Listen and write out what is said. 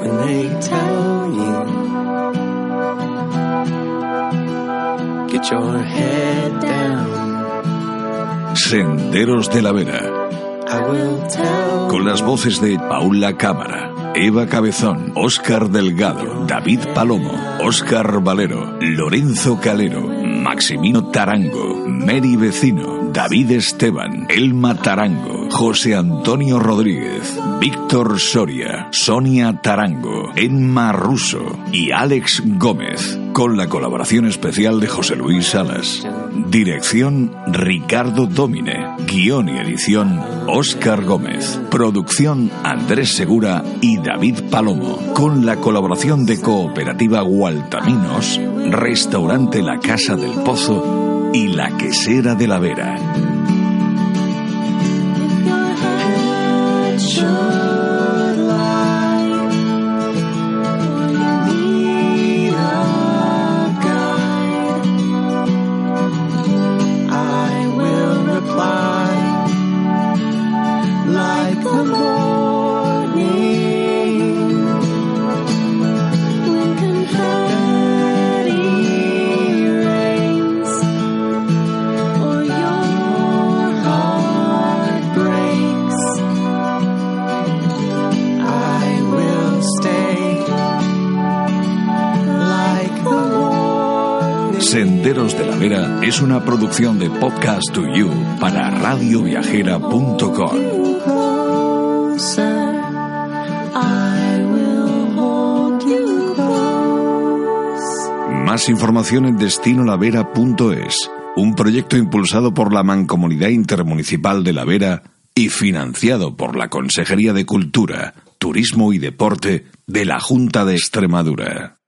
when they tell you get your head down. Senderos de la Vera, con las voces de Paula Cámara, Eva Cabezón, Óscar Delgado, David Palomo, Óscar Valero, Lorenzo Calero, Maximino Tarango, Mary Vecino, David Esteban, Elma Tarango, José Antonio Rodríguez, Víctor Soria, Sonia Tarango, Emma Russo y Alex Gómez, con la colaboración especial de José Luis Salas. Dirección Ricardo Domine. Guión y edición Óscar Gómez. Producción Andrés Segura y David Palomo. Con la colaboración de Cooperativa Gualtaminos, Restaurante La Casa del Pozo y La Quesera de la Vera. Senderos de la Vera es una producción de Podcast to You para radioviajera.com. Más información en destinolavera.es, un proyecto impulsado por la Mancomunidad Intermunicipal de La Vera y financiado por la Consejería de Cultura, Turismo y Deporte de la Junta de Extremadura.